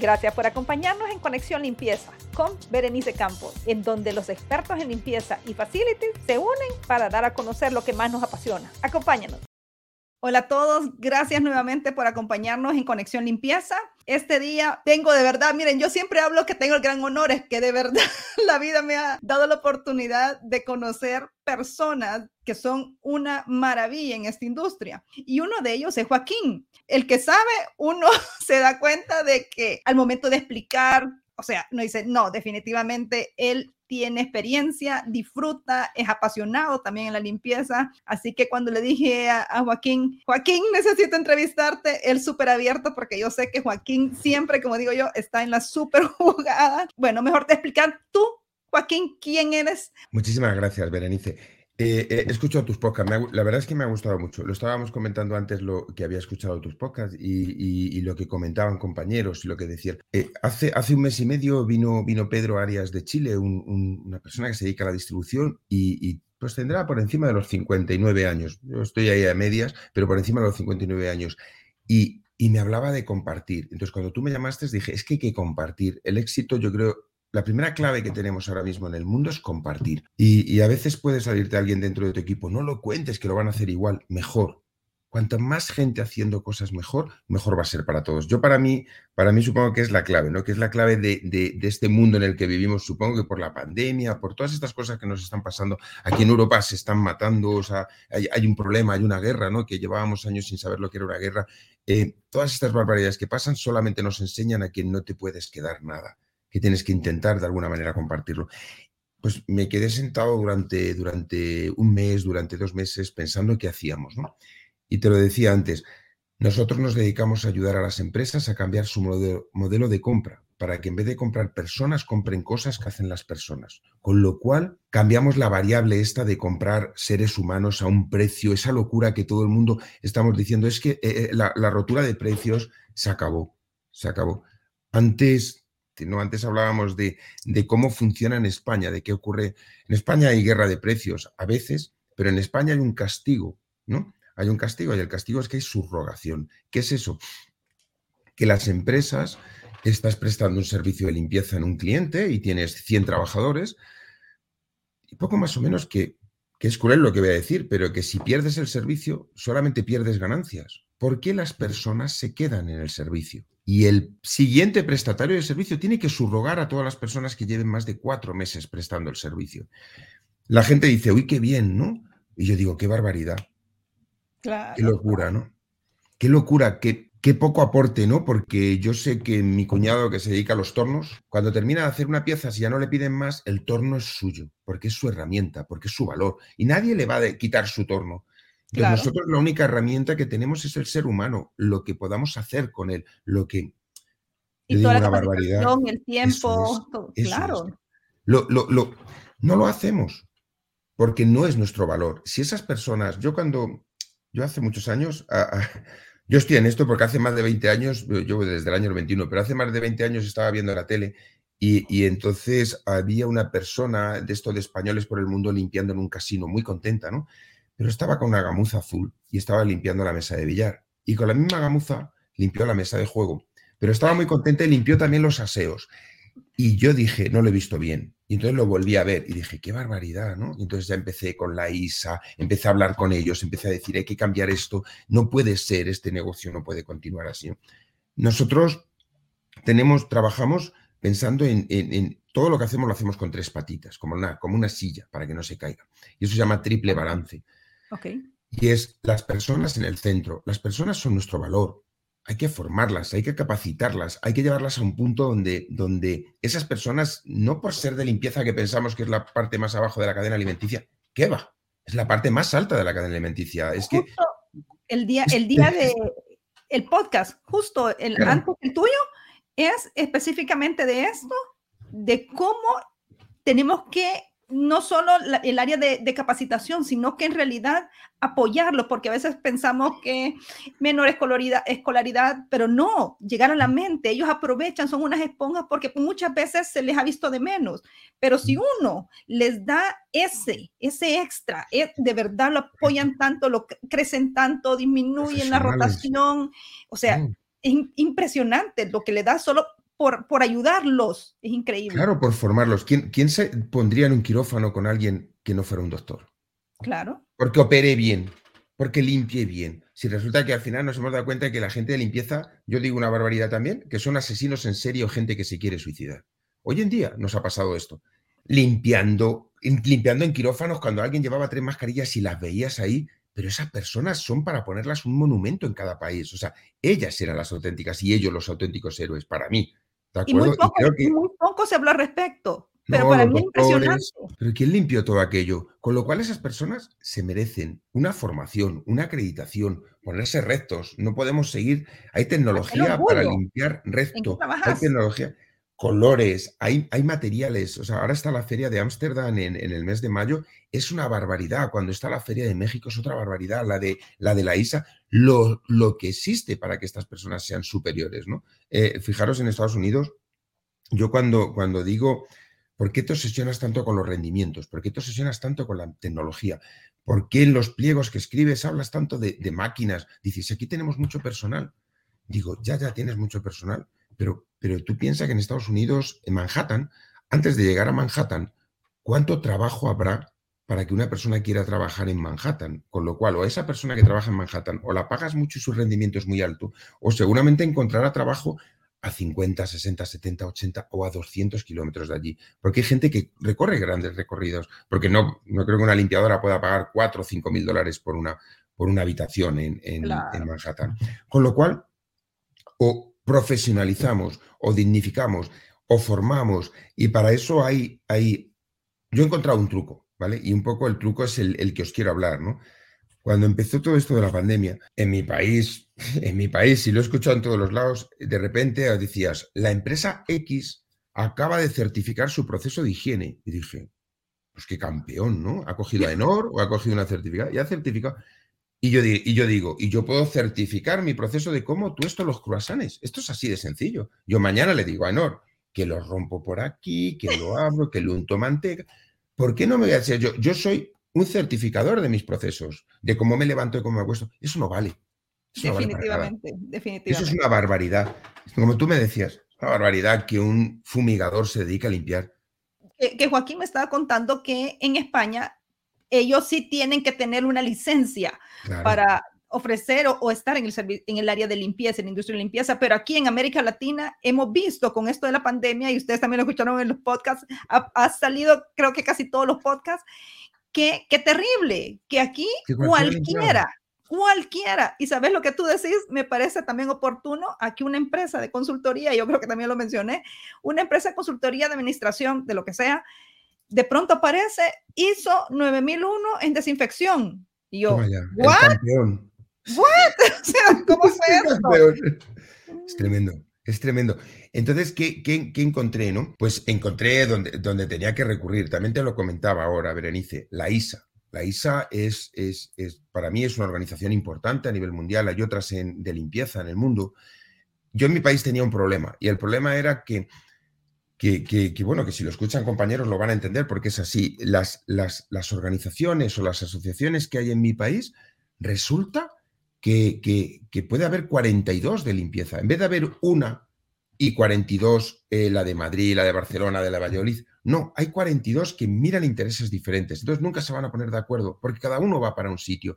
Gracias por acompañarnos en Conexión Limpieza con Berenice Campos, en donde los expertos en limpieza y facilities se unen para dar a conocer lo que más nos apasiona. Acompáñanos. Hola a todos, gracias nuevamente por acompañarnos en Conexión Limpieza. Este día tengo de verdad, miren, yo siempre hablo que tengo el gran honor, es que de verdad la vida me ha dado la oportunidad de conocer personas que son una maravilla en esta industria. Y uno de ellos es Joaquín. El que sabe, uno se da cuenta de que al momento de explicar, o sea, no dice, no, definitivamente él tiene experiencia, disfruta, es apasionado también en la limpieza. Así que cuando le dije a, Joaquín, Joaquín, necesito entrevistarte, él súper abierto porque yo sé que Joaquín siempre, como digo yo, está en la súper jugada. Bueno, mejor te explicar tú, Joaquín, quién eres. Muchísimas gracias, Berenice. Eh, eh, escucho tus podcasts. la verdad es que me ha gustado mucho. Lo estábamos comentando antes lo que había escuchado tus podcasts y, lo que comentaban compañeros y lo que decían. Eh, hace, hace un mes y medio vino, vino Pedro Arias de Chile, una persona que se dedica a la distribución y, pues tendrá por encima de los 59 años. Yo estoy ahí a medias, pero por encima de los 59 años. Y, y me hablaba de compartir. Entonces, cuando tú me llamaste, dije, es que hay que compartir. El éxito, yo creo, la primera clave que tenemos ahora mismo en el mundo es compartir. Y, a veces puede salirte alguien dentro de tu equipo, no lo cuentes, que lo van a hacer igual, mejor. Cuanta más gente haciendo cosas mejor, mejor va a ser para todos. Yo para mí, para mí supongo que es la clave, ¿no? Que es la clave de, este mundo en el que vivimos, supongo que por la pandemia, por todas estas cosas que nos están pasando. Aquí en Europa se están matando, o sea, hay, un problema, hay una guerra, ¿no? Que llevábamos años sin saber lo que era una guerra. Eh, todas estas barbaridades que pasan solamente nos enseñan a que no te puedes quedar nada que tienes que intentar de alguna manera compartirlo. Pues me quedé sentado durante, durante un mes, durante dos meses, pensando qué hacíamos. ¿no? Y te lo decía antes, nosotros nos dedicamos a ayudar a las empresas a cambiar su modelo, de compra, para que en vez de comprar personas, compren cosas que hacen las personas. Con lo cual, cambiamos la variable esta de comprar seres humanos a un precio, esa locura que todo el mundo estamos diciendo, es que eh, eh, la, la rotura de precios se acabó, se acabó. Antes ¿no? Antes hablábamos de, cómo funciona en España, de qué ocurre. En España hay guerra de precios a veces, pero en España hay un castigo, ¿no? Hay un castigo y el castigo es que hay subrogación. ¿Qué es eso? Que las empresas, estás prestando un servicio de limpieza en un cliente y tienes 100 trabajadores, y poco más o menos que, que es cruel lo que voy a decir, pero que si pierdes el servicio, solamente pierdes ganancias. ¿Por qué las personas se quedan en el servicio? Y el siguiente prestatario de servicio tiene que subrogar a todas las personas que lleven más de cuatro meses prestando el servicio. La gente dice, uy, qué bien, ¿no? Y yo digo, qué barbaridad. qué locura, ¿no? Qué locura, qué, qué poco aporte, ¿no? Porque yo sé que mi cuñado que se dedica a los tornos, cuando termina de hacer una pieza, si ya no le piden más, el torno es suyo, porque es su herramienta, porque es su valor. Y nadie le va a quitar su torno. Nosotros la única herramienta que tenemos es el ser humano, lo que podamos hacer con él, lo que... Y toda la barbaridad. el tiempo, claro. Lo, no lo hacemos porque no es nuestro valor. Si esas personas, yo cuando, yo hace muchos años, yo estoy en esto porque hace más de 20 años, yo desde el año 21, pero hace más de 20 años estaba viendo la tele y, y, entonces había una persona de esto de españoles por el mundo limpiando en un casino, muy contenta, ¿no? Pero estaba con una gamuza azul y estaba limpiando la mesa de billar. Y con la misma gamuza limpió la mesa de juego. Pero estaba muy contenta y limpió también los aseos. Y yo dije, no lo he visto bien. Y entonces lo volví a ver y dije, qué barbaridad, ¿no? Y entonces ya empecé con la ISA, empecé a hablar con ellos, empecé a decir, hay que cambiar esto, no puede ser, este negocio no puede continuar así. Nosotros tenemos, trabajamos pensando en, todo lo que hacemos, lo hacemos con tres patitas, como una, como una silla, para que no se caiga. Y eso se llama triple balance. Y es las personas en el centro. Las personas son nuestro valor. Hay que formarlas, hay que capacitarlas, hay que llevarlas a un punto donde, donde esas personas, no por ser de limpieza que pensamos que es la parte más abajo de la cadena alimenticia, ¿qué va? Es la parte más alta de la cadena alimenticia. Es que el día, el día de el podcast, justo el antes el tuyo, es específicamente de esto, de cómo tenemos que no solo el área de, capacitación, sino que en realidad apoyarlo, porque a veces pensamos que menor escolaridad, escolaridad, pero no, llegar a la mente, ellos aprovechan, son unas esponjas porque muchas veces se les ha visto de menos, pero si uno les da ese, ese extra, eh, de verdad lo apoyan tanto, lo crecen tanto, disminuyen la rotación, o sea, es impresionante lo que le da solo por, por ayudarlos. Es increíble. Claro, por formarlos. ¿Quién, ¿Quién se pondría en un quirófano con alguien que no fuera un doctor? Claro. Porque opere bien, porque limpie bien. Si resulta que al final nos hemos dado cuenta de que la gente de limpieza, yo digo una barbaridad también, que son asesinos en serio, gente que se quiere suicidar. Hoy en día nos ha pasado esto. Limpiando, limpiando en quirófanos cuando alguien llevaba tres mascarillas y las veías ahí, pero esas personas son para ponerlas un monumento en cada país. O sea, ellas eran las auténticas y ellos los auténticos héroes, para mí. Y muy poco, se habló al respecto. Pero para mí es impresionante. Pero ¿quién limpió todo aquello? Con lo cual esas personas se merecen una formación, una acreditación, ponerse rectos. No podemos seguir. Hay tecnología para limpiar recto. Hay tecnología colores, hay, hay materiales. O sea, ahora está la feria de Ámsterdam en, el mes de mayo, es una barbaridad. Cuando está la feria de México es otra barbaridad. La de la, de la ISA, lo, lo que existe para que estas personas sean superiores, ¿no? Eh, fijaros en Estados Unidos, yo cuando, cuando digo, ¿por qué te obsesionas tanto con los rendimientos? ¿Por qué te obsesionas tanto con la tecnología? ¿Por qué en los pliegos que escribes hablas tanto de máquinas? Dices, aquí tenemos mucho personal. Digo, ya, ya tienes mucho personal pero, pero tú piensas que en Estados Unidos, en Manhattan, antes de llegar a Manhattan, ¿cuánto trabajo habrá para que una persona quiera trabajar en Manhattan? Con lo cual, o esa persona que trabaja en Manhattan, o la pagas mucho y su rendimiento es muy alto, o seguramente encontrará trabajo a 50, 60, 70, 80 o a 200 kilómetros de allí. Porque hay gente que recorre grandes recorridos, porque no, no creo que una limpiadora pueda pagar 4 o 5 mil dólares por una, por una habitación en, en Manhattan. Con lo cual, o profesionalizamos o dignificamos o formamos y para eso hay, hay, yo he encontrado un truco, ¿vale? Y un poco el truco es el, que os quiero hablar, ¿no? Cuando empezó todo esto de la pandemia, en mi país, en mi país, y lo he escuchado en todos los lados, de repente decías, la empresa X acaba de certificar su proceso de higiene. Y dije, pues qué campeón, ¿no? Ha cogido a Enor o ha cogido una certificada y ha certificado. Y yo, y yo digo, y yo puedo certificar mi proceso de cómo tú esto los croissants. Esto es así de sencillo. Yo mañana le digo a Enor que lo rompo por aquí, que lo abro, que lo unto manteca. ¿Por qué no me voy a decir yo? Yo soy un certificador de mis procesos, de cómo me levanto y cómo me acuesto. Eso no vale. definitivamente, definitivamente. Eso es una barbaridad. Como tú me decías, es una barbaridad que un fumigador se dedique a limpiar. que Joaquín me estaba contando que en España ellos sí tienen que tener una licencia para ofrecer o, estar en el, en el área de limpieza, en la industria de limpieza, pero aquí en América Latina hemos visto con esto de la pandemia, y ustedes también lo escucharon en los podcasts, ha, salido creo que casi todos los podcasts, que, qué terrible, que aquí cualquiera, cualquiera, y sabes lo que tú decís, me parece también oportuno, aquí una empresa de consultoría, yo creo que también lo mencioné, una empresa de consultoría de administración, de lo que sea, de pronto aparece ISO 9001 en desinfección. Y yo, ¿what? ¿Cómo fue Es tremendo, es tremendo. Entonces, ¿qué, qué, encontré, no? Pues encontré donde, donde tenía que recurrir. También te lo comentaba ahora, Berenice, la ISA. La ISA es, es, es, para mí es una organización importante a nivel mundial. Hay otras de limpieza en el mundo. Yo en mi país tenía un problema y el problema era que que, bueno, que si lo escuchan compañeros lo van a entender porque es así. Las, las, las organizaciones o las asociaciones que hay en mi país, resulta que, que, puede haber 42 de limpieza. En vez de haber una y 42, eh, la de Madrid, la de Barcelona, de la Valladolid, no, hay 42 que miran intereses diferentes. Entonces nunca se van a poner de acuerdo porque cada uno va para un sitio.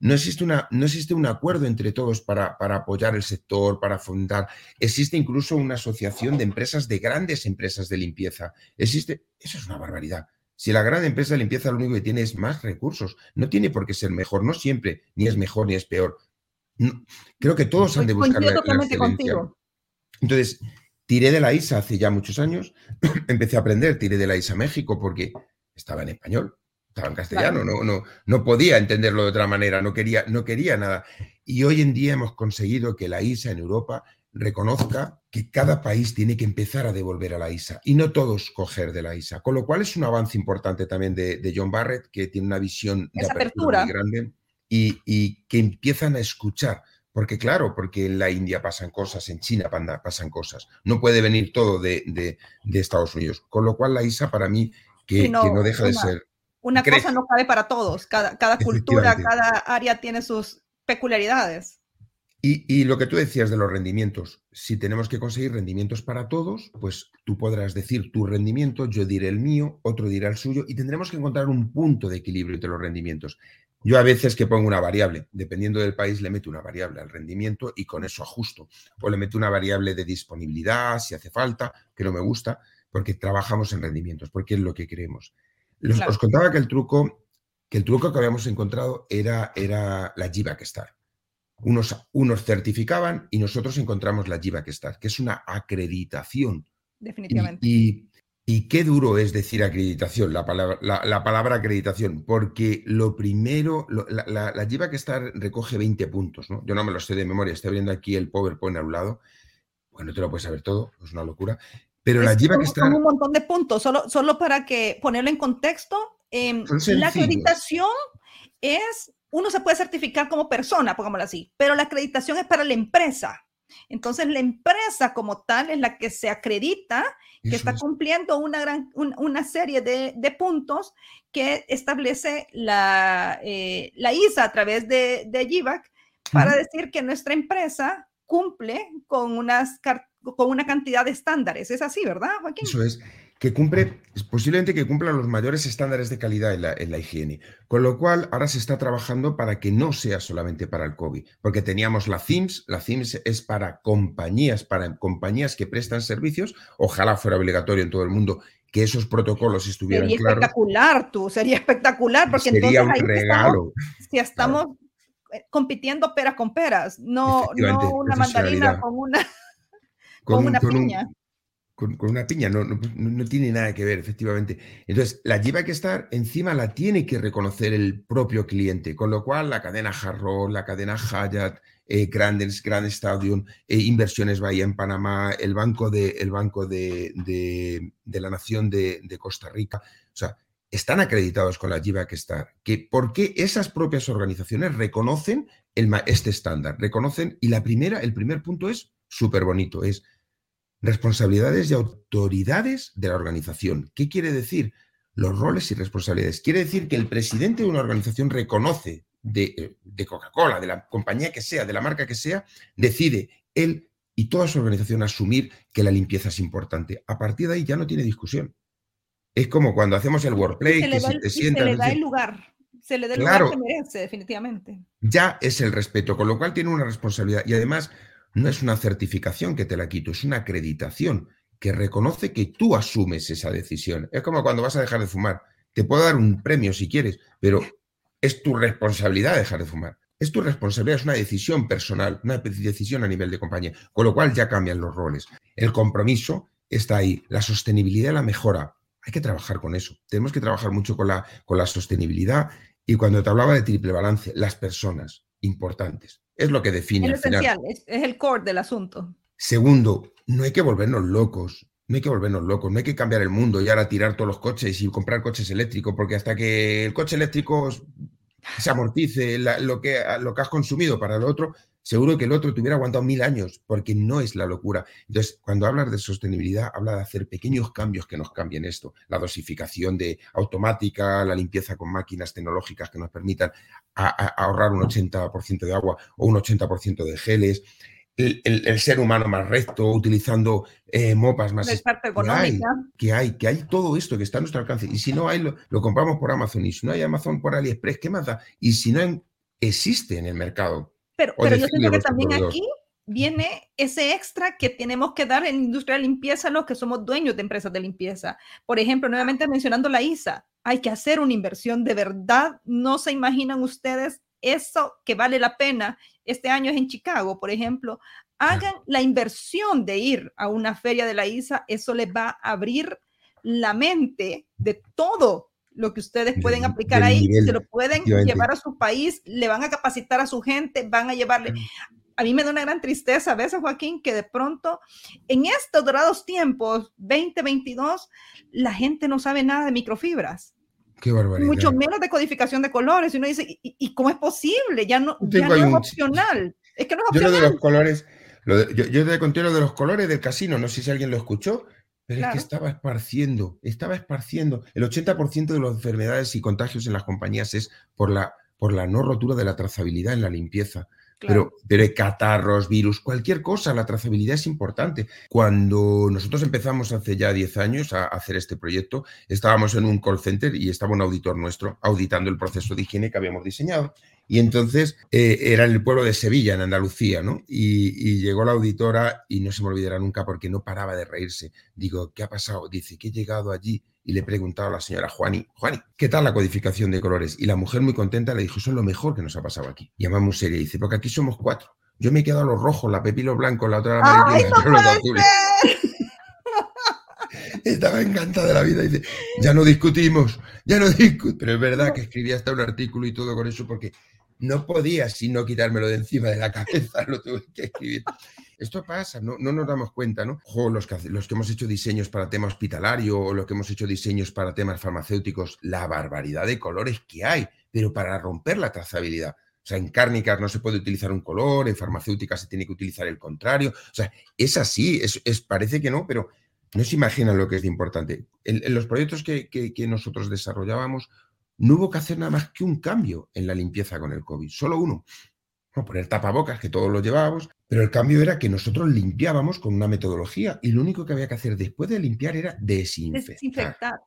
No existe, una, no existe un acuerdo entre todos para, para, apoyar el sector, para fundar. Existe incluso una asociación de empresas, de grandes empresas de limpieza. Existe, eso es una barbaridad. Si la gran empresa de limpieza lo único que tiene es más recursos, no tiene por qué ser mejor, no siempre, ni es mejor ni es peor. creo que todos han de buscar la, excelencia. Entonces, tiré de la ISA hace ya muchos años, empecé a aprender, tiré de la ISA México porque estaba en español estaba en castellano, no, no, no podía entenderlo de otra manera, no quería, no quería nada. Y hoy en día hemos conseguido que la ISA en Europa reconozca que cada país tiene que empezar a devolver a la ISA y no todos coger de la ISA. Con lo cual es un avance importante también de, John Barrett, que tiene una visión de apertura, muy grande y, que empiezan a escuchar. Porque claro, porque en la India pasan cosas, en China pasan cosas. No puede venir todo de, Estados Unidos. Con lo cual la ISA para mí, que no, deja de ser una cosa no cabe para todos, cada, cada cultura, cada área tiene sus peculiaridades. Y, lo que tú decías de los rendimientos, si tenemos que conseguir rendimientos para todos, pues tú podrás decir tu rendimiento, yo diré el mío, otro dirá el suyo, y tendremos que encontrar un punto de equilibrio entre los rendimientos. Yo a veces que pongo una variable, dependiendo del país, le meto una variable al rendimiento y con eso ajusto. O le meto una variable de disponibilidad, si hace falta, que no me gusta, porque trabajamos en rendimientos, porque es lo que queremos. Os contaba que el truco, que el truco que habíamos encontrado era, era la que Star. Unos, unos certificaban y nosotros encontramos la que Star, que es una acreditación. Definitivamente. Y, qué duro es decir acreditación, la palabra, la, palabra acreditación, porque lo primero, la, la, la Star recoge 20 puntos, ¿no? Yo no me lo sé de memoria, estoy viendo aquí el PowerPoint a un lado. Bueno, te lo puedes saber todo, es una locura. Pero la Jiva que está... un montón de puntos, solo, solo para que ponerlo en contexto. Em, la acreditación es, uno se puede certificar como persona, pongámoslo así, pero la acreditación es para la empresa. Entonces, la empresa como tal es la que se acredita que está cumpliendo una, gran, una serie de, de, puntos que establece la, eh, la ISA a través de, de GIVAC para decir que nuestra empresa cumple con unas con una cantidad de estándares. Es así, ¿verdad, Joaquín? Eso es, que cumple, posiblemente que cumpla los mayores estándares de calidad en la, higiene. Con lo cual, ahora se está trabajando para que no sea solamente para el COVID, porque teníamos la CIMS, la CIMS es para compañías, para compañías que prestan servicios, ojalá fuera obligatorio en todo el mundo que esos protocolos estuvieran sería espectacular, tú, sería espectacular, porque sería un regalo. si estamos eh, compitiendo peras con peras, no, no una mandarina con una con, una piña. con, una piña, no, no, tiene nada que ver, efectivamente. Entonces, la lleva que estar encima la tiene que reconocer el propio cliente, con lo cual la cadena Harrow, la cadena Hyatt, eh, Grand, Grand Stadium, eh, Inversiones Bahía en Panamá, el Banco de, el banco de, de, la Nación de, Costa Rica, o sea, están acreditados con la que Star. Que, ¿Por qué esas propias organizaciones reconocen el, este estándar? Reconocen, y la primera, el primer punto es súper bonito, es responsabilidades y autoridades de la organización. ¿Qué quiere decir? Los roles y responsabilidades. Quiere decir que el presidente de una organización reconoce de, de Coca-Cola, de la compañía que sea, de la marca que sea, decide él y toda su organización asumir que la limpieza es importante. A partir de ahí ya no tiene discusión. Es como cuando hacemos el workplay, que se, te se le da el lugar, se le da el lugar que merece, definitivamente. Ya es el respeto, con lo cual tiene una responsabilidad. Y además, no es una certificación que te la quito, es una acreditación que reconoce que tú asumes esa decisión. Es como cuando vas a dejar de fumar. Te puedo dar un premio si quieres, pero es tu responsabilidad dejar de fumar. Es tu responsabilidad, es una decisión personal, una decisión a nivel de compañía, con lo cual ya cambian los roles. El compromiso está ahí, la sostenibilidad, la mejora. Hay que trabajar con eso. Tenemos que trabajar mucho con la, con la sostenibilidad. Y cuando te hablaba de triple balance, las personas importantes. Es lo que define. Es esencial, es, el core del asunto. Segundo, no hay que volvernos locos. No hay que volvernos locos, no hay que cambiar el mundo y ahora tirar todos los coches y comprar coches eléctricos, porque hasta que el coche eléctrico se amortice lo, que, lo que has consumido para el otro, seguro que el otro te hubiera aguantado mil años, porque no es la locura. Entonces, cuando hablas de sostenibilidad, habla de hacer pequeños cambios que nos cambien esto. La dosificación de automática, la limpieza con máquinas tecnológicas que nos permitan ahorrar un 80% de agua o un 80% de geles. El, ser humano más recto, utilizando eh, mopas más... Que hay, que hay, que hay todo esto que está a nuestro alcance. Y si no hay, lo, lo compramos por Amazon. Y si no hay Amazon por AliExpress, ¿qué más da? Y si no existe en el mercado pero, pero yo siento que también aquí viene ese extra que tenemos que dar en industria de limpieza los que somos dueños de empresas de limpieza. Por ejemplo, nuevamente mencionando la ISA, hay que hacer una inversión de verdad. No se imaginan ustedes eso que vale la pena. Este año es en Chicago, por ejemplo. Hagan la inversión de ir a una feria de la ISA. Eso les va a abrir la mente de todo lo que ustedes pueden aplicar ahí, se lo pueden llevar a su país, le van a capacitar a su gente, van a llevarle. A mí me da una gran tristeza a veces, Joaquín, que de pronto en estos dorados tiempos, 2022, la gente no sabe nada de microfibras. Qué barbaridad. Mucho menos de codificación de colores. Y uno dice, ¿y, cómo es posible? Ya no, ya no es opcional. Es que no es opcional. Yo de los colores, yo, yo te conté lo de los colores del casino, no sé si alguien lo escuchó. Pero es que estaba esparciendo, estaba esparciendo. El 80% de las enfermedades y contagios en las compañías es por la, por la no rotura de la trazabilidad en la limpieza. Pero, pero catarros, virus, cualquier cosa, la trazabilidad es importante. Cuando nosotros empezamos hace ya 10 años a hacer este proyecto, estábamos en un call center y estaba un auditor nuestro auditando el proceso de higiene que habíamos diseñado. Y entonces eh, era en el pueblo de Sevilla, en Andalucía, ¿no? Y, y, llegó la auditora y no se me olvidará nunca porque no paraba de reírse. Digo, ¿qué ha pasado? Dice que he llegado allí y le he preguntado a la señora Juani, Juani, ¿qué tal la codificación de colores? Y la mujer muy contenta le dijo, eso es lo mejor que nos ha pasado aquí. Y muy seria y dice, porque aquí somos cuatro. Yo me he quedado los rojos, la pepilo blanco, la otra la amarilla, no los azules. Estaba encantada de la vida. Y dice, ya no discutimos, ya no discutimos. Pero es verdad que escribí hasta un artículo y todo con eso porque no podía sino quitármelo de encima de la cabeza, lo tuve que escribir. Esto pasa, no, no nos damos cuenta, ¿no? los, que, los que hemos hecho diseños para tema hospitalario o los que hemos hecho diseños para temas farmacéuticos, la barbaridad de colores que hay, pero para romper la trazabilidad. O sea, en cárnicas no se puede utilizar un color, en farmacéuticas se tiene que utilizar el contrario. O sea, es así, es, parece que no, pero no se imaginan lo que es importante. En, los proyectos que, que, nosotros desarrollábamos, no hubo que hacer nada más que un cambio en la limpieza con el COVID, solo uno. No, poner tapabocas, que todos lo llevábamos, pero el cambio era que nosotros limpiábamos con una metodología y lo único que había que hacer después de limpiar era desinfectar. Desinfectar.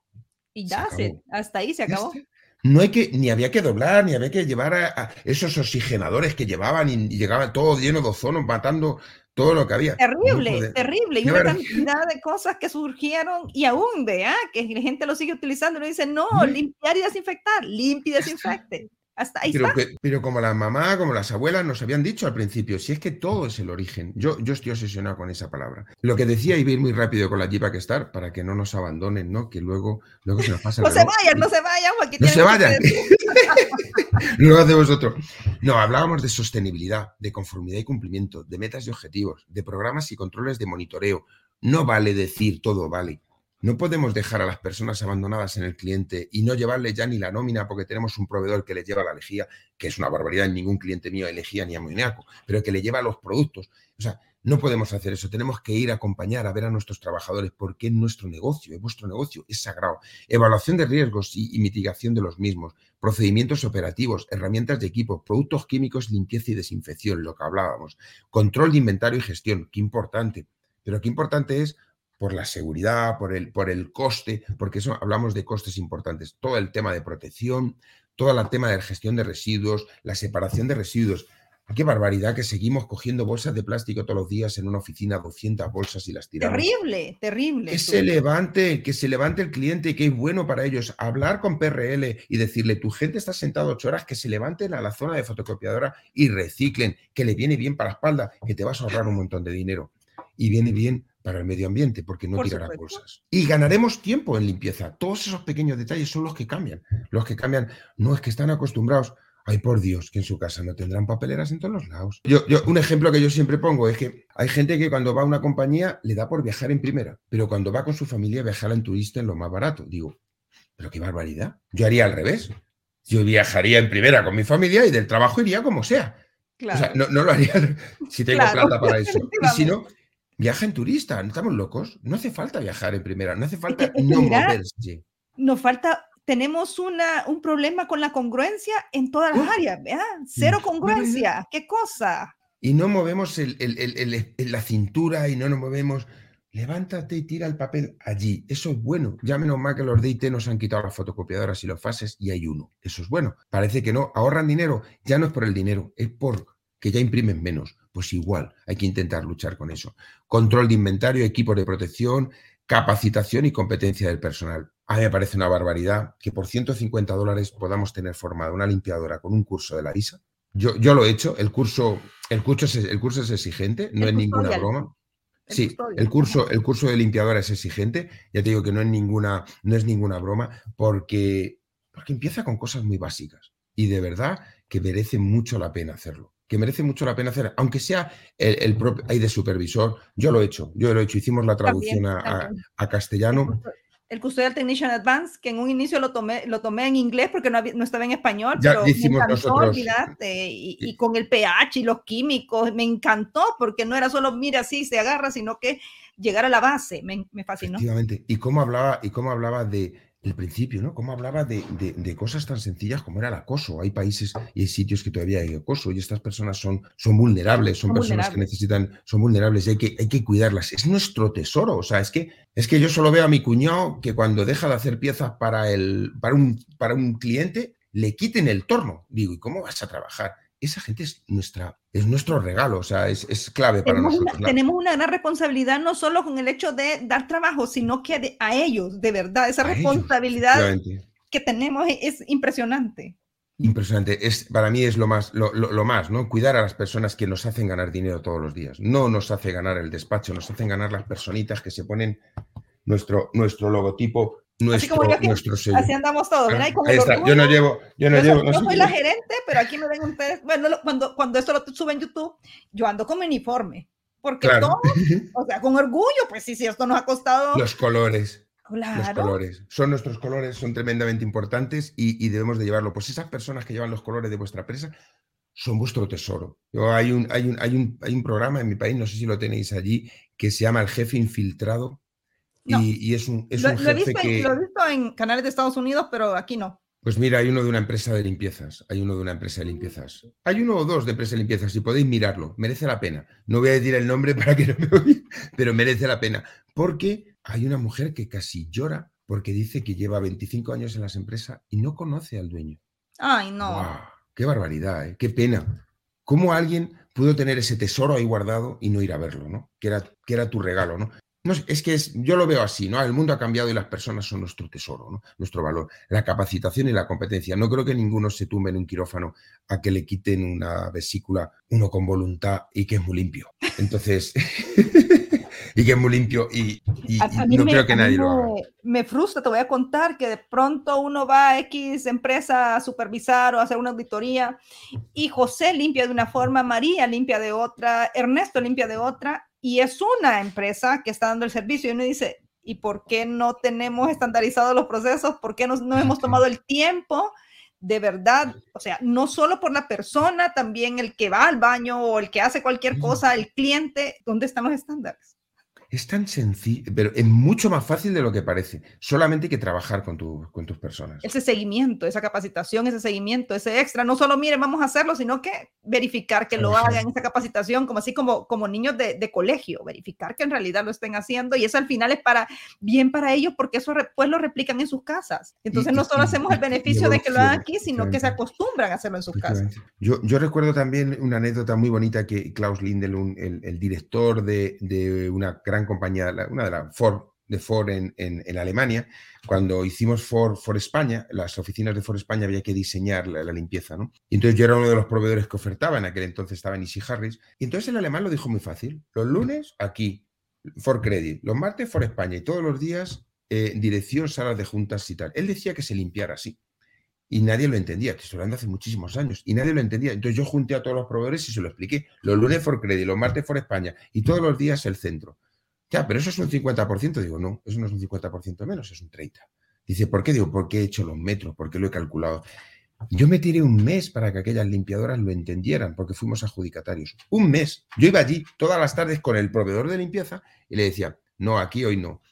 Y ya, se, hasta ahí se acabó. No hay que, ni había que doblar, ni había que llevar a, esos oxigenadores que llevaban y, llegaban todo lleno de ozono, matando todo lo que había. Terrible, terrible. Y una cantidad de cosas que surgieron y aún, vea, que la gente lo sigue utilizando y dice, no, limpiar y desinfectar, limpia y desinfecte. Hasta ahí pero, está. pero como la mamá, como las abuelas nos habían dicho al principio, si es que todo es el origen. Yo, yo estoy obsesionado con esa palabra. Lo que decía, iba a ir muy rápido con la Jeep que estar para que no nos abandonen, ¿no? Que luego, luego se nos pasa. no se vayan, no se vayan, No se vayan. lo hace vosotros. No, hablábamos de sostenibilidad, de conformidad y cumplimiento, de metas y objetivos, de programas y controles de monitoreo. No vale decir todo vale. No podemos dejar a las personas abandonadas en el cliente y no llevarle ya ni la nómina porque tenemos un proveedor que le lleva la lejía, que es una barbaridad, ningún cliente mío elegía ni amoníaco, pero que le lleva los productos. O sea, no podemos hacer eso. Tenemos que ir a acompañar, a ver a nuestros trabajadores, porque es nuestro negocio, es vuestro negocio, es sagrado. Evaluación de riesgos y, mitigación de los mismos, procedimientos operativos, herramientas de equipo, productos químicos, limpieza y desinfección, lo que hablábamos. Control de inventario y gestión, qué importante. Pero qué importante es por la seguridad, por el, por el coste, porque eso hablamos de costes importantes, todo el tema de protección, todo el tema de gestión de residuos, la separación de residuos. Qué barbaridad que seguimos cogiendo bolsas de plástico todos los días en una oficina, 200 bolsas y las tiramos. Terrible, terrible. Que se levante, que se levante el cliente, que es bueno para ellos. Hablar con PRL y decirle, tu gente está sentado ocho horas, que se levanten a la zona de fotocopiadora y reciclen, que le viene bien para la espalda, que te vas a ahorrar un montón de dinero. Y viene bien para el medio ambiente, porque no tirará bolsas. Y ganaremos tiempo en limpieza. Todos esos pequeños detalles son los que cambian. Los que cambian no es que están acostumbrados. Ay, por Dios, que en su casa no tendrán papeleras en todos los lados. Yo, yo, un ejemplo que yo siempre pongo es que hay gente que cuando va a una compañía le da por viajar en primera, pero cuando va con su familia viajar en turista en lo más barato. Digo, pero qué barbaridad. Yo haría al revés. Yo viajaría en primera con mi familia y del trabajo iría como sea. O sea, no, lo haría si tengo plata para eso. Y si no, Viaja en turista, ¿no estamos locos? No hace falta viajar en primera, no hace falta no moverse. Nos falta, tenemos una, un problema con la congruencia en todas las áreas, ¿verdad? Cero congruencia, ¿qué cosa? Y no movemos el, la cintura y no nos movemos. Levántate y tira el papel allí. Eso es bueno. Ya menos mal que los DIT nos han quitado las fotocopiadoras y los fases y hay uno. Eso es bueno. Parece que no. Ahorran dinero. Ya no es por el dinero, es por que ya imprimen menos. Pues igual, hay que intentar luchar con eso. Control de inventario, equipos de protección, capacitación y competencia del personal. A mí me parece una barbaridad que por 150 dólares podamos tener formada una limpiadora con un curso de la ISA. Yo, yo lo he hecho, el curso, el curso, es, el curso es exigente, no es ninguna broma. sí, el curso, el curso de limpiadora es exigente. Ya te digo que no es ninguna, no es ninguna broma, porque, porque empieza con cosas muy básicas. Y de verdad que merece mucho la pena hacerlo que merece mucho la pena hacer, aunque sea el, propio ahí de supervisor. Yo lo he hecho, yo lo he hecho. Hicimos la traducción a, castellano. El Custodial Technician Advance, que en un inicio lo tomé, lo tomé en inglés porque no, no estaba en español, ya pero hicimos me encantó, nosotros. Y, y, con el pH y los químicos, me encantó porque no era solo mira así, se agarra, sino que llegar a la base, me, me fascinó. Efectivamente. ¿Y cómo hablaba, y cómo hablaba de el principio, ¿no? Cómo hablaba de, cosas tan sencillas como era el acoso. Hay países y hay sitios que todavía hay acoso y estas personas son, son vulnerables, son, personas que necesitan, son vulnerables y hay que, hay que cuidarlas. Es nuestro tesoro. O sea, es que, es que yo solo veo a mi cuñado que cuando deja de hacer piezas para, el, para, un, para un cliente, le quiten el torno. Digo, ¿y cómo vas a trabajar? Esa gente es, nuestra, es nuestro regalo, o sea, es, clave para nosotros. Tenemos una gran responsabilidad no solo con el hecho de dar trabajo, sino que a ellos, de verdad, esa responsabilidad que tenemos es, impresionante. Impresionante. Es, para mí es lo más, lo, más, ¿no? Cuidar a las personas que nos hacen ganar dinero todos los días. No nos hace ganar el despacho, nos hacen ganar las personitas que se ponen nuestro, nuestro logotipo nuestro, así Así andamos todos, ¿verdad? yo no llevo, yo no llevo. No soy la gerente, pero aquí me ven ustedes. Bueno, cuando, cuando esto lo suben en YouTube, yo ando con mi uniforme. Porque todo, o sea, con orgullo, pues sí, sí, esto nos ha costado. Los colores. Claro. Los colores. Son nuestros colores, son tremendamente importantes y, y, debemos de llevarlo. Pues esas personas que llevan los colores de vuestra empresa son vuestro tesoro. Yo, hay, un, hay, un, hay, un, hay un programa en mi país, no sé si lo tenéis allí, que se llama El Jefe Infiltrado y, es un, es lo, un jefe he visto, que... Lo he visto en canales de Estados Unidos, pero aquí no. Pues mira, hay uno de una empresa de limpiezas, hay uno de una empresa de limpiezas. Hay uno o dos de empresa de limpiezas, si podéis mirarlo, merece la pena. No voy a decir el nombre para que no me oigan, pero merece la pena. Porque hay una mujer que casi llora porque dice que lleva 25 años en las empresas y no conoce al dueño. Ay, no. ¡Qué barbaridad! ¿eh? ¡Qué pena! ¿Cómo alguien pudo tener ese tesoro ahí guardado y no ir a verlo, ¿no? Que era, que era tu regalo, ¿no? No, es que es, yo lo veo así, ¿no? El mundo ha cambiado y las personas son nuestro tesoro, ¿no? Nuestro valor, la capacitación y la competencia. No creo que ninguno se tumbe en un quirófano a que le quiten una vesícula, uno con voluntad y que es muy limpio. Entonces, y que es muy limpio y, no creo que nadie lo haga. Me frustra, te voy a contar que de pronto uno va a X empresa a supervisar o a hacer una auditoría y José limpia de una forma, María limpia de otra, Ernesto limpia de otra y es una empresa que está dando el servicio y uno dice, ¿y por qué no tenemos estandarizados los procesos? ¿Por qué no, no hemos tomado el tiempo? de verdad, o sea, no solo por la persona, también el que va al baño o el que hace cualquier cosa, el cliente, ¿dónde están los estándares? Es tan sencillo, pero es mucho más fácil de lo que parece. Solamente hay que trabajar con, con tus personas. Ese seguimiento, esa capacitación, ese seguimiento, ese extra. No solo, miren, vamos a hacerlo, sino que verificar que lo hagan, esa capacitación, como así como, como niños de, de, colegio, verificar que en realidad lo estén haciendo. Y eso al final es para bien para ellos, porque eso después lo replican en sus casas. Entonces, no solo hacemos el beneficio de que lo hagan aquí, sino que se acostumbran a hacerlo en sus casas. Yo, yo recuerdo también una anécdota muy bonita que Klaus Lindelund, el, el director de, de una gran compañía, una de las Ford, de Ford en, en, Alemania, cuando hicimos Ford, Ford España, las oficinas de Ford España había que diseñar la, limpieza, ¿no? Y entonces yo era uno de los proveedores que ofertaba, en aquel entonces estaba en Easy Harris, y entonces el alemán lo dijo muy fácil, los lunes aquí, Ford Credit, los martes Ford España, y todos los días eh, dirección, salas de juntas y tal. Él decía que se limpiara así. Y nadie lo entendía, que estoy hablando hace muchísimos años, y nadie lo entendía. Entonces yo junté a todos los proveedores y se lo expliqué. Los lunes Ford Credit, los martes Ford España, y todos los días el centro. Ya, pero eso es un 50%. Digo, no, eso no es un 50% menos, es un 30%. Dice, ¿por qué? Digo, porque he hecho los metros, porque lo he calculado. Yo me tiré un mes para que aquellas limpiadoras lo entendieran, porque fuimos adjudicatarios. Un mes. Yo iba allí todas las tardes con el proveedor de limpieza y le decía, no, aquí hoy no.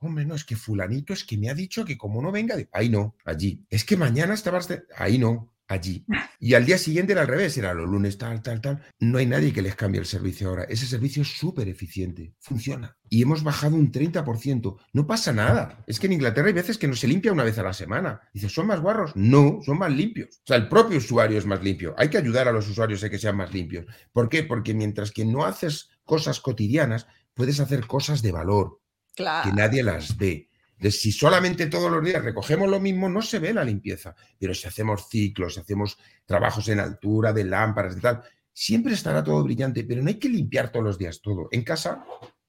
Hombre, no, es que fulanito es que me ha dicho que como no venga, ahí no, allí. Es que mañana estabas, ahí no, allí. Y al día siguiente era al revés, era los lunes tal, tal, tal. No hay nadie que les cambie el servicio ahora. Ese servicio es súper eficiente, funciona. Y hemos bajado un 30%. No pasa nada. Es que en Inglaterra hay veces que no se limpia una vez a la semana. Dices, ¿son más guarros? No, son más limpios. O sea, el propio usuario es más limpio. Hay que ayudar a los usuarios a que sean más limpios. ¿Por qué? Porque mientras que no haces cosas cotidianas, puedes hacer cosas de valor. Que nadie las ve si solamente todos los días recogemos lo mismo, no se ve la limpieza. Pero si hacemos ciclos, si hacemos trabajos en altura, de lámparas, y tal, siempre estará todo brillante, pero no hay que limpiar todos los días todo. En casa,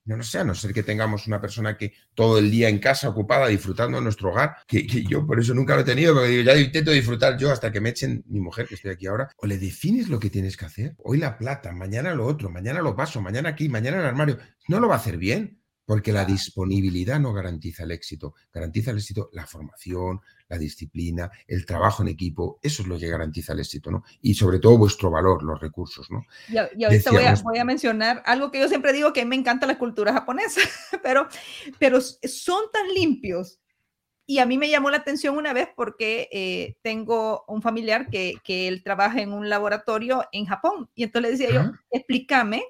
no, no sé, a no ser que tengamos una persona que todo el día en casa ocupada disfrutando de nuestro hogar, que, yo por eso nunca lo he tenido, porque ya intento disfrutar yo hasta que me echen mi mujer, que estoy aquí ahora, o le defines lo que tienes que hacer. Hoy la plata, mañana lo otro, mañana lo paso, mañana aquí, mañana el armario. No lo va a hacer bien. Porque la disponibilidad no garantiza el éxito, garantiza el éxito la formación, la disciplina, el trabajo en equipo, eso es lo que garantiza el éxito, ¿no? Y sobre todo vuestro valor, los recursos, ¿no? Y, ahorita voy, a, mencionar algo que yo siempre digo que me encanta la cultura japonesa, pero, pero son tan limpios Y a mí me llamó la atención una vez porque eh, tengo un familiar que, que, él trabaja en un laboratorio en Japón. Y entonces le decía yo, explícame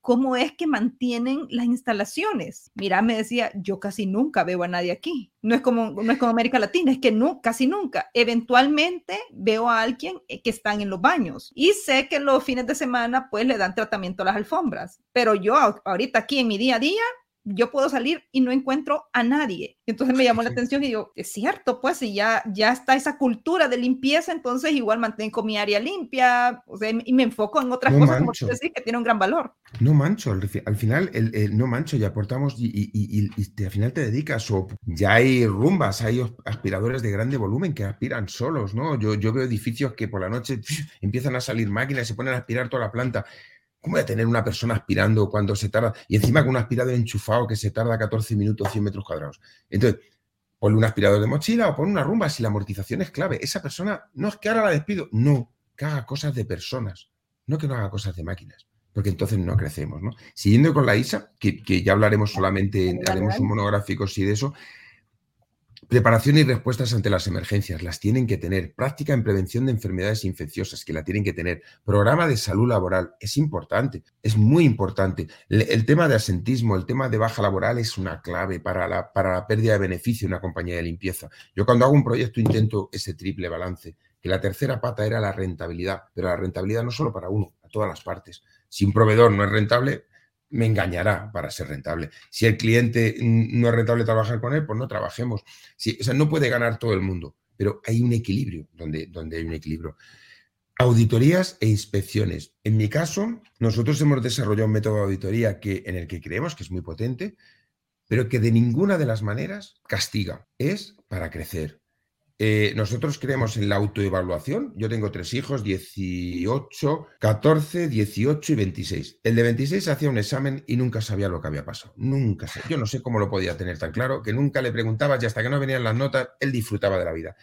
cómo es que mantienen las instalaciones. Mira, me decía, yo casi nunca veo a nadie aquí. No es como, no es como América Latina, es que no, casi nunca. Eventualmente veo a alguien eh, que están en los baños y sé que los fines de semana pues le dan tratamiento a las alfombras. Pero yo ahorita aquí en mi día a día yo puedo salir y no encuentro a nadie. Entonces me llamó la atención y digo, es cierto, pues si ya, ya está esa cultura de limpieza, entonces igual mantengo mi área limpia o sea, y me enfoco en otras cosas, como decir, que tiene un gran valor. No mancho, al, final, el, no mancho y aportamos y, y, y, al final te dedicas o ya hay rumbas, hay aspiradores de grande volumen que aspiran solos, ¿no? Yo, yo veo edificios que por la noche empiezan a salir máquinas y se ponen a aspirar toda la planta. ¿Cómo voy a tener una persona aspirando cuando se tarda? Y encima con un aspirador enchufado que se tarda 14 minutos, 100 metros cuadrados. Entonces, ponle un aspirador de mochila o pon una rumba si la amortización es clave. Esa persona, no es que ahora la despido, no, que haga cosas de personas, no que no haga cosas de máquinas, porque entonces no crecemos, ¿no? Siguiendo con la ISA, que, que ya hablaremos solamente, haremos un monográfico sí de eso, Preparación y respuestas ante las emergencias, las tienen que tener. Práctica en prevención de enfermedades infecciosas, que la tienen que tener. Programa de salud laboral, es importante, es muy importante. El, tema de asentismo, el tema de baja laboral es una clave para la, para la pérdida de beneficio de una compañía de limpieza. Yo cuando hago un proyecto intento ese triple balance, que la tercera pata era la rentabilidad, pero la rentabilidad no solo para uno, a todas las partes. Si un proveedor no es rentable, me engañará para ser rentable. Si el cliente no es rentable trabajar con él, pues no trabajemos. o sea, no puede ganar todo el mundo, pero hay un equilibrio donde, donde hay un equilibrio. Auditorías e inspecciones. En mi caso, nosotros hemos desarrollado un método de auditoría que, en el que creemos que es muy potente, pero que de ninguna de las maneras castiga. Es para crecer, eh, nosotros creemos en la autoevaluación. Yo tengo tres hijos, 18, 14, 18 y 26. El de 26 hacía un examen y nunca sabía lo que había pasado. Nunca sé. Yo no sé cómo lo podía tener tan claro, que nunca le preguntabas y hasta que no venían las notas, él disfrutaba de la vida.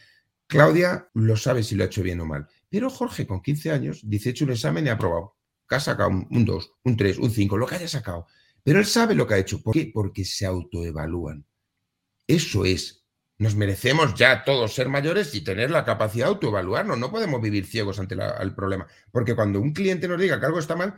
Claudia lo sabe si lo ha hecho bien o mal. Pero Jorge, con 15 años, dice, hecho un examen y ha aprobado. Que ha sacado un 2, un 3, un 5, lo que haya sacado. Pero él sabe lo que ha hecho. ¿Por qué? Porque se autoevalúan. Eso es nos merecemos ya todos ser mayores y tener la capacidad de autoevaluarnos. No podemos vivir ciegos ante el problema. Porque cuando un cliente nos diga que algo está mal,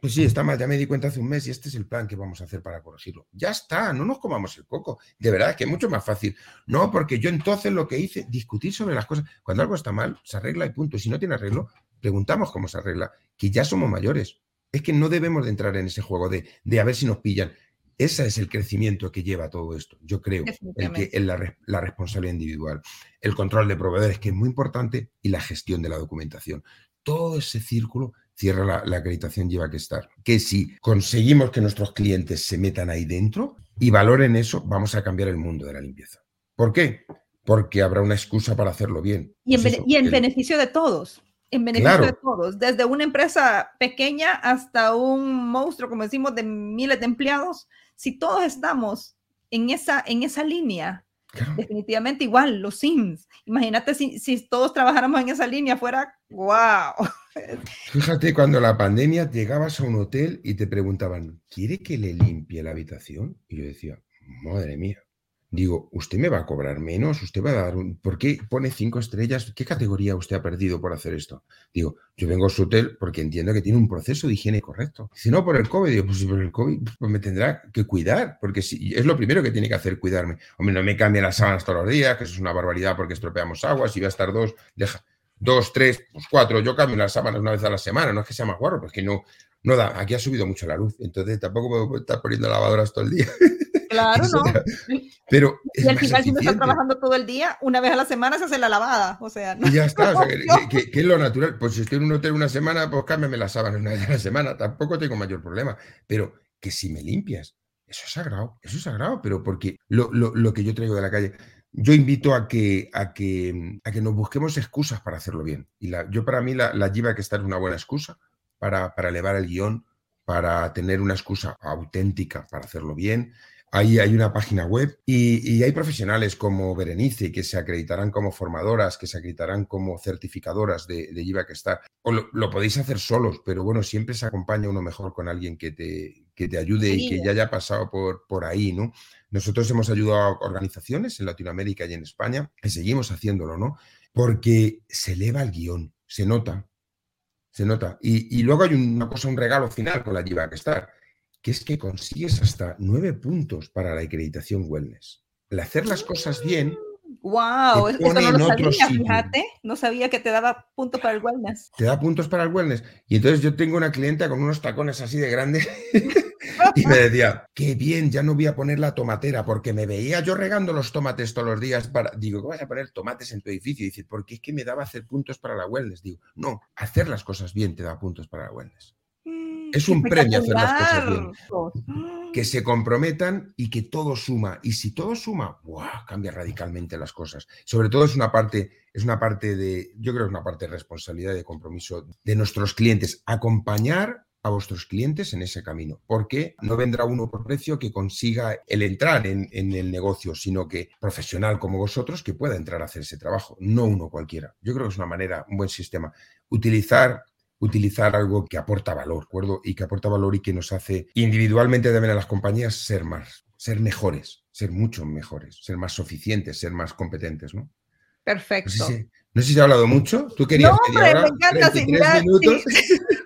pues sí, está mal, ya me di cuenta hace un mes y este es el plan que vamos a hacer para corregirlo. Ya está, no nos comamos el coco. De verdad, es que es mucho más fácil. No, porque yo entonces lo que hice, discutir sobre las cosas. Cuando algo está mal, se arregla y punto. Si no tiene arreglo, preguntamos cómo se arregla. Que ya somos mayores. Es que no debemos de entrar en ese juego de, de a ver si nos pillan. Ese es el crecimiento que lleva todo esto, yo creo, el que, la, la, responsabilidad individual, el control de proveedores, que es muy importante, y la gestión de la documentación. Todo ese círculo cierra la, la, acreditación, lleva que estar. Que si conseguimos que nuestros clientes se metan ahí dentro y valoren eso, vamos a cambiar el mundo de la limpieza. ¿Por qué? Porque habrá una excusa para hacerlo bien. Y en, pues y en beneficio de todos en beneficio de todos, desde una empresa pequeña hasta un monstruo, como decimos, de miles de empleados, si todos estamos en esa, en esa línea, definitivamente igual, los Sims, imagínate si, si todos trabajáramos en esa línea, fuera, wow. Fíjate, cuando la pandemia llegabas a un hotel y te preguntaban, ¿quiere que le limpie la habitación? Y yo decía, madre mía, Digo, ¿usted me va a cobrar menos? ¿Usted va a dar un... ¿Por qué pone cinco estrellas? ¿Qué categoría usted ha perdido por hacer esto? Digo, yo vengo a su hotel porque entiendo que tiene un proceso de higiene correcto. Si no, por el COVID, digo, pues por el COVID pues me tendrá que cuidar, porque si, es lo primero que tiene que hacer, cuidarme. Hombre, no me cambie las sábanas todos los días, que eso es una barbaridad porque estropeamos agua, si va a estar dos, deja dos, tres, pues cuatro, yo cambio las sábanas una vez a la semana, no es que sea más guarro, porque no, no da, aquí ha subido mucho la luz, entonces tampoco puedo estar poniendo lavadoras todo el día. Claro, ¿no? Pero y al final, si no estás trabajando todo el día, una vez a la semana se hace la lavada. O sea, y ya está. O sea, que, es lo natural. Pues si estoy en un hotel una semana, pues cámbiame las sábanas una vez a la semana. Tampoco tengo mayor problema. Pero que si me limpias, eso es sagrado. Eso es sagrado. Pero porque lo, lo, lo que yo traigo de la calle, yo invito a que, a que, a que nos busquemos excusas para hacerlo bien. Y la, yo para mí la, la lleva que estar una buena excusa para, para elevar el guion, para tener una excusa auténtica para hacerlo bien Ahí hay una página web y, hay profesionales como Berenice que se acreditarán como formadoras, que se acreditarán como certificadoras de, de Jiva que está. O lo, podéis hacer solos, pero bueno, siempre se acompaña uno mejor con alguien que te, que te ayude y que ya haya pasado por, por ahí, ¿no? Nosotros hemos ayudado a organizaciones en Latinoamérica y en España, y seguimos haciéndolo, ¿no? Porque se eleva el guion, se nota, se nota. Y, luego hay una cosa, un regalo final con la Jiva que está que es que consigues hasta nueve puntos para la acreditación wellness. El hacer las cosas bien. ¡Wow! Eso no lo sabía, fíjate. No sabía que te daba puntos para el wellness. Te da puntos para el wellness. Y entonces yo tengo una clienta con unos tacones así de grandes y me decía, qué bien, ya no voy a poner la tomatera, porque me veía yo regando los tomates todos los días. Para... Digo, ¿cómo vas a poner tomates en tu edificio? Y dice, porque es que me daba hacer puntos para la wellness. Digo, no, hacer las cosas bien te da puntos para la wellness. Es un premio hacer las cosas bien. Que se comprometan y que todo suma. Y si todo suma, cambia radicalmente las cosas. Sobre todo es una parte, es una parte de, yo creo que es una parte de responsabilidad y de compromiso de nuestros clientes. Acompañar a vuestros clientes en ese camino, porque no vendrá uno por precio que consiga el entrar en, en, el negocio, sino que profesional como vosotros que pueda entrar a hacer ese trabajo, no uno cualquiera. Yo creo que es una manera, un buen sistema. Utilizar utilizar algo que aporta valor, ¿acuerdo? Y que aporta valor y que nos hace individualmente también a las compañías ser más, ser mejores, ser mucho mejores, ser más suficientes, ser más competentes, ¿no? Perfecto. No sé si, se ha hablado mucho. ¿Tú querías no, me encanta, minutos? Sí,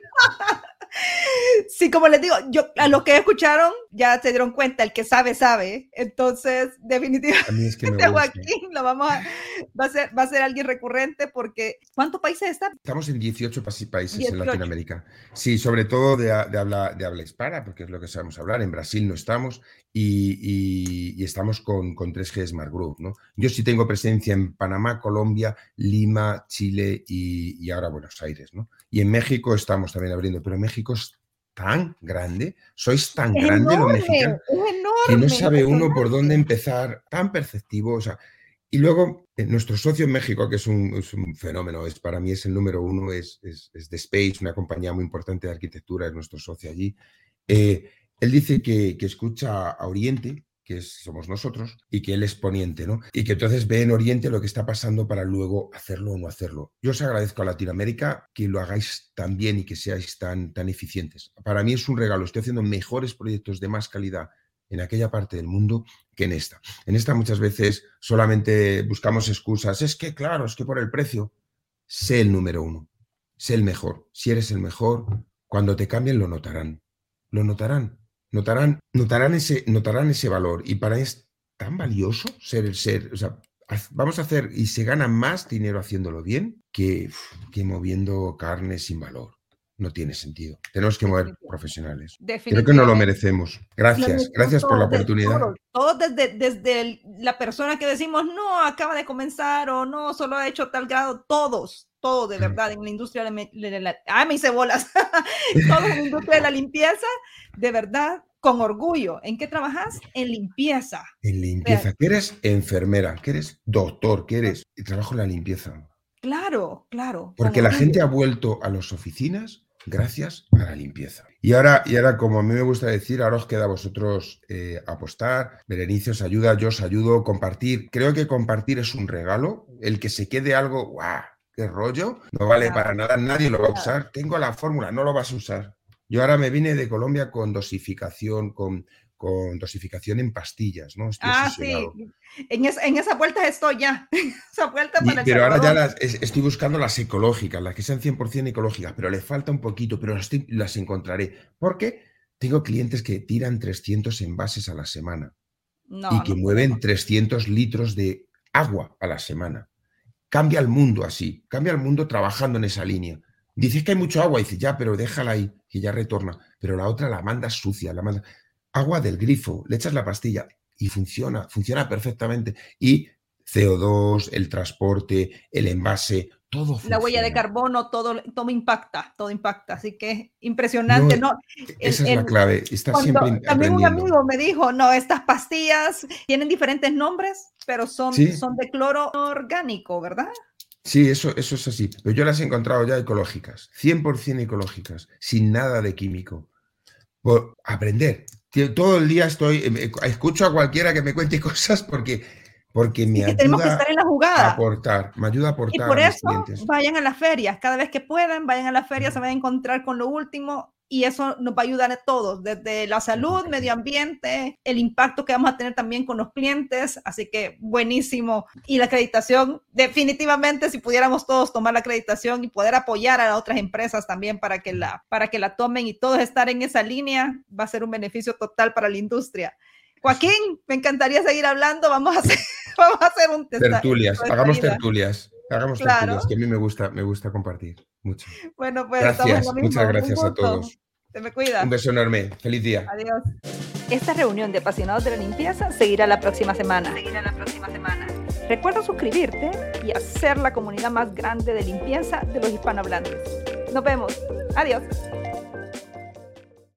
como les digo, yo a los que escucharon ya se dieron cuenta, el que sabe, sabe. Entonces, definitivamente, Joaquín lo vamos a, va a ser, va a ser alguien recurrente porque ¿cuántos países están? Estamos en 18 países en Latinoamérica. Sí, sobre todo de, de, habla, de habla hispana, porque es lo que sabemos hablar. En Brasil no estamos y, y, estamos con, con 3G Smart Group, ¿no? Yo sí tengo presencia en Panamá, Colombia, Lima, Chile y, y ahora Buenos Aires, ¿no? Y en México estamos también abriendo, pero México es tan grande, sois tan grande los mexicanos, que no sabe uno por dónde empezar, tan perceptivo, o sea, y luego eh, nuestro socio en México, que es un, fenómeno, es para mí es el número uno, es, es, es, The Space, una compañía muy importante de arquitectura, es nuestro socio allí. Eh, él dice que, que, escucha a Oriente, que somos nosotros, y que él es poniente, ¿no? Y que entonces ve en Oriente lo que está pasando para luego hacerlo o no hacerlo. Yo os agradezco a Latinoamérica que lo hagáis tan bien y que seáis tan, tan eficientes. Para mí es un regalo, estoy haciendo mejores proyectos de más calidad en aquella parte del mundo que en esta. En esta muchas veces solamente buscamos excusas. Es que, claro, es que por el precio, sé el número uno, sé el mejor. Si eres el mejor, cuando te cambien lo notarán. Lo notarán notarán, notarán, ese, notarán ese valor. Y para es tan valioso ser el ser, o sea, vamos a hacer y se gana más dinero haciéndolo bien que, que moviendo carne sin valor. No tiene sentido. Tenemos que mover profesionales. Creo que no lo merecemos. Gracias, gracias por la oportunidad. Todo, desde, desde la persona que decimos, no, acaba de comenzar o no, solo ha hecho tal grado, todos, todo de verdad en la industria de la, ah, me hice bolas, todo en la industria de la limpieza, de verdad, con orgullo. ¿En qué trabajas? En limpieza. En limpieza. Que eres enfermera, que eres doctor, que eres... Y trabajo en la limpieza. Claro, claro. Porque la gente ha vuelto a las oficinas gracias a la limpieza. Y ahora, y ahora, como a mí me gusta decir, ahora os queda a vosotros eh, apostar. Berenice os ayuda, yo os ayudo, compartir. Creo que compartir es un regalo. El que se quede algo, ¡guau! ¡Qué rollo! No vale para nada, nadie lo va a usar. Tengo la fórmula, no lo vas a usar. Yo ahora me vine de Colombia con dosificación, con, con dosificación en pastillas, ¿no? ah, sí. En, en, esa vuelta estoy ya. esa vuelta para pero ahora ya las, estoy buscando las ecológicas, las que sean 100% ecológicas, pero le falta un poquito, pero las, las encontraré. Porque tengo clientes que tiran 300 envases a la semana y que mueven 300 litros de agua a la semana. Cambia el mundo así, cambia el mundo trabajando en esa línea. Dices que hay mucho agua, dices, ya, pero déjala ahí, que ya retorna. Pero la otra la manda sucia, la manda. Agua del grifo, le echas la pastilla y funciona, funciona perfectamente. Y CO2, el transporte, el envase, todo funciona. La huella de carbono, todo, todo impacta, todo impacta. Así que impresionante, ¿no? esa es la clave, está siempre También un amigo me dijo, no, estas pastillas tienen diferentes nombres, pero son, son de cloro orgánico, ¿verdad? Sí, eso, eso es así. Pero yo las he encontrado ya ecológicas, 100% ecológicas, sin nada de químico. Por aprender. todo el día estoy, eh, escucho a cualquiera que me cuente cosas porque porque me ayuda tenemos que estar en la jugada. a aportar, me ayuda a aportar. Y por eso vayan a las ferias, cada vez que puedan, vayan a las ferias, se van a encontrar con lo último y eso nos va a ayudar a todos, desde la salud, medio ambiente, el impacto que vamos a tener también con los clientes, así que buenísimo. Y la acreditación, definitivamente, si pudiéramos todos tomar la acreditación y poder apoyar a otras empresas también para que la, para que la tomen y todos estar en esa línea, va a ser un beneficio total para la industria. Joaquín, me encantaría seguir hablando, vamos a hacer, vamos a hacer un Tertulias, hagamos tertulias. Hagamos tertulias, que a mí me gusta, me gusta compartir mucho. Bueno, pues gracias, muchas gracias a todos. Se me cuida. Un beso enorme. Feliz día. Adiós. Esta reunión de apasionados de la limpieza seguirá la próxima semana. Seguirá la próxima semana. Recuerda suscribirte y hacer la comunidad más grande de limpieza de los hispanohablantes. Nos vemos. Adiós.